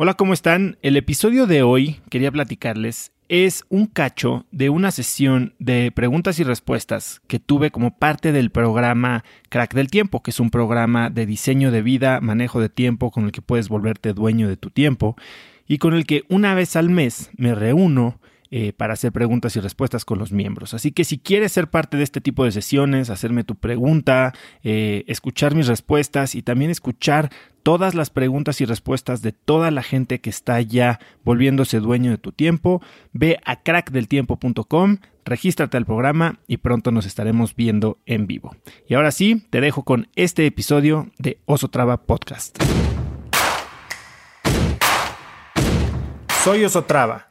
Hola, ¿cómo están? El episodio de hoy, quería platicarles, es un cacho de una sesión de preguntas y respuestas que tuve como parte del programa Crack del Tiempo, que es un programa de diseño de vida, manejo de tiempo, con el que puedes volverte dueño de tu tiempo y con el que una vez al mes me reúno eh, para hacer preguntas y respuestas con los miembros. Así que si quieres ser parte de este tipo de sesiones, hacerme tu pregunta, eh, escuchar mis respuestas y también escuchar todas las preguntas y respuestas de toda la gente que está ya volviéndose dueño de tu tiempo, ve a crackdeltiempo.com, regístrate al programa y pronto nos estaremos viendo en vivo. Y ahora sí, te dejo con este episodio de Oso Traba Podcast. Soy Oso Traba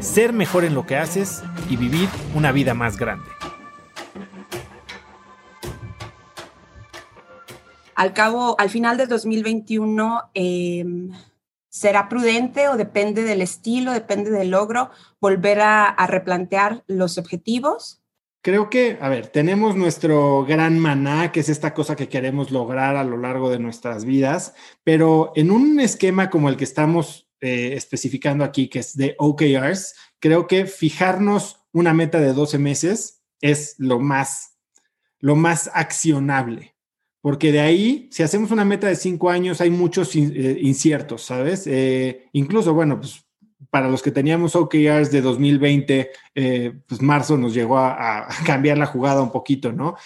ser mejor en lo que haces y vivir una vida más grande. Al cabo, al final del 2021, em, ¿será prudente o depende del estilo, depende del logro, volver a replantear los objetivos? Creo que, a ver, tenemos nuestro gran maná, que es esta cosa que queremos lograr a lo largo de nuestras vidas, pero en un esquema como el que estamos eh, especificando aquí, que es de OKRs, creo que fijarnos una meta de 12 meses es lo más, lo más accionable. Porque de ahí, si hacemos una meta de 5 años, hay muchos eh, inciertos, ¿sabes? Eh, incluso, bueno, pues para los que teníamos OKRs de 2020, eh, pues marzo nos llegó a, cambiar la jugada un poquito, ¿no?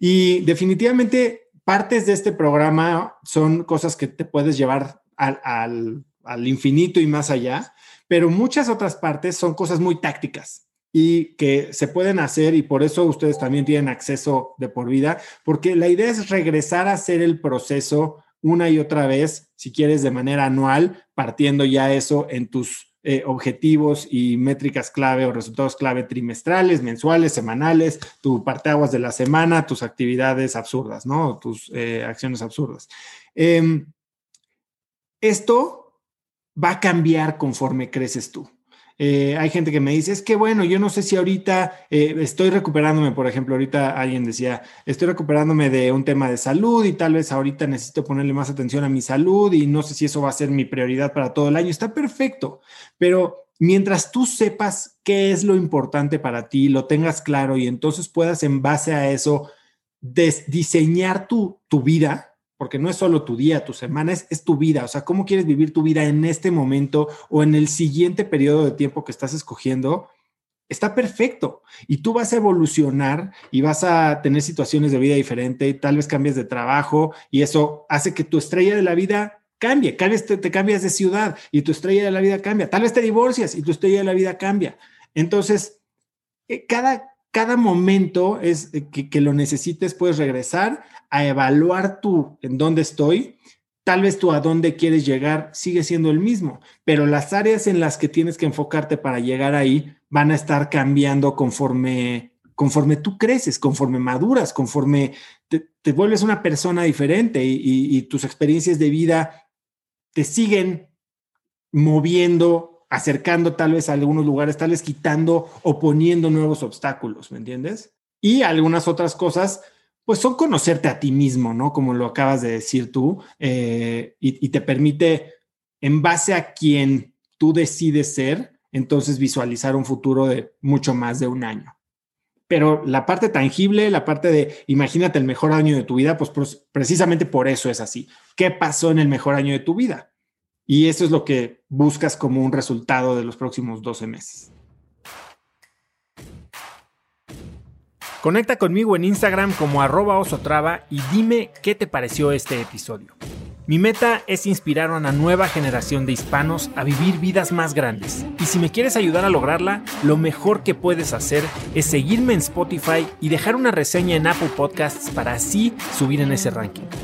Y definitivamente partes de este programa son cosas que te puedes llevar al infinito y más allá, pero muchas otras partes son cosas muy tácticas y que se pueden hacer y por eso ustedes también tienen acceso de por vida, porque la idea es regresar a hacer el proceso una y otra vez, si quieres, de manera anual, partiendo ya eso en tus eh, objetivos y métricas clave o resultados clave trimestrales, mensuales, semanales, tu parteaguas de la semana, tus actividades absurdas, ¿no? Tus eh, acciones absurdas. Em, esto va a cambiar conforme creces tú. Eh, hay gente que me dice, es que bueno, yo no sé si ahorita eh, estoy recuperándome, por ejemplo, ahorita alguien decía, estoy recuperándome de un tema de salud y tal vez ahorita necesito ponerle más atención a mi salud y no sé si eso va a ser mi prioridad para todo el año. Está perfecto, pero mientras tú sepas qué es lo importante para ti, lo tengas claro y entonces puedas en base a eso diseñar tu, tu vida, porque no es solo tu día, tu semana, es, tu vida. O sea, cómo quieres vivir tu vida en este momento o en el siguiente periodo de tiempo que estás escogiendo, está perfecto. Y tú vas a evolucionar y vas a tener situaciones de vida diferente, y tal vez cambies de trabajo y eso hace que tu estrella de la vida cambie. Tal vez te, cambias de ciudad y tu estrella de la vida cambia. Tal vez te divorcias y tu estrella de la vida cambia. Entonces, eh, cada, cada momento es eh, que, lo necesites, puedes regresar a evaluar tú en dónde estoy, tal vez tú a dónde quieres llegar sigue siendo el mismo, pero las áreas en las que tienes que enfocarte para llegar ahí van a estar cambiando conforme conforme tú creces, conforme maduras, conforme te, vuelves una persona diferente y tus experiencias de vida te siguen moviendo, acercando tal vez a algunos lugares, tal vez quitando o poniendo nuevos obstáculos, ¿me entiendes? Y algunas otras cosas pues son conocerte a ti mismo, ¿no? Como lo acabas de decir tú, eh, y, te permite, en base a quien tú decides ser, entonces visualizar un futuro de mucho más de un año. Pero la parte tangible, la parte de imagínate el mejor año de tu vida, pues precisamente por eso es así. ¿Qué pasó en el mejor año de tu vida? Y eso es lo que buscas como un resultado de los próximos 12 meses. Conecta conmigo en Instagram como arroba osotrava y dime qué te pareció este episodio. Mi meta es inspirar a una nueva generación de hispanos a vivir vidas más grandes. Y si me quieres ayudar a lograrla, lo mejor que puedes hacer es seguirme en Spotify y dejar una reseña en Apple Podcasts para así subir en ese ranking.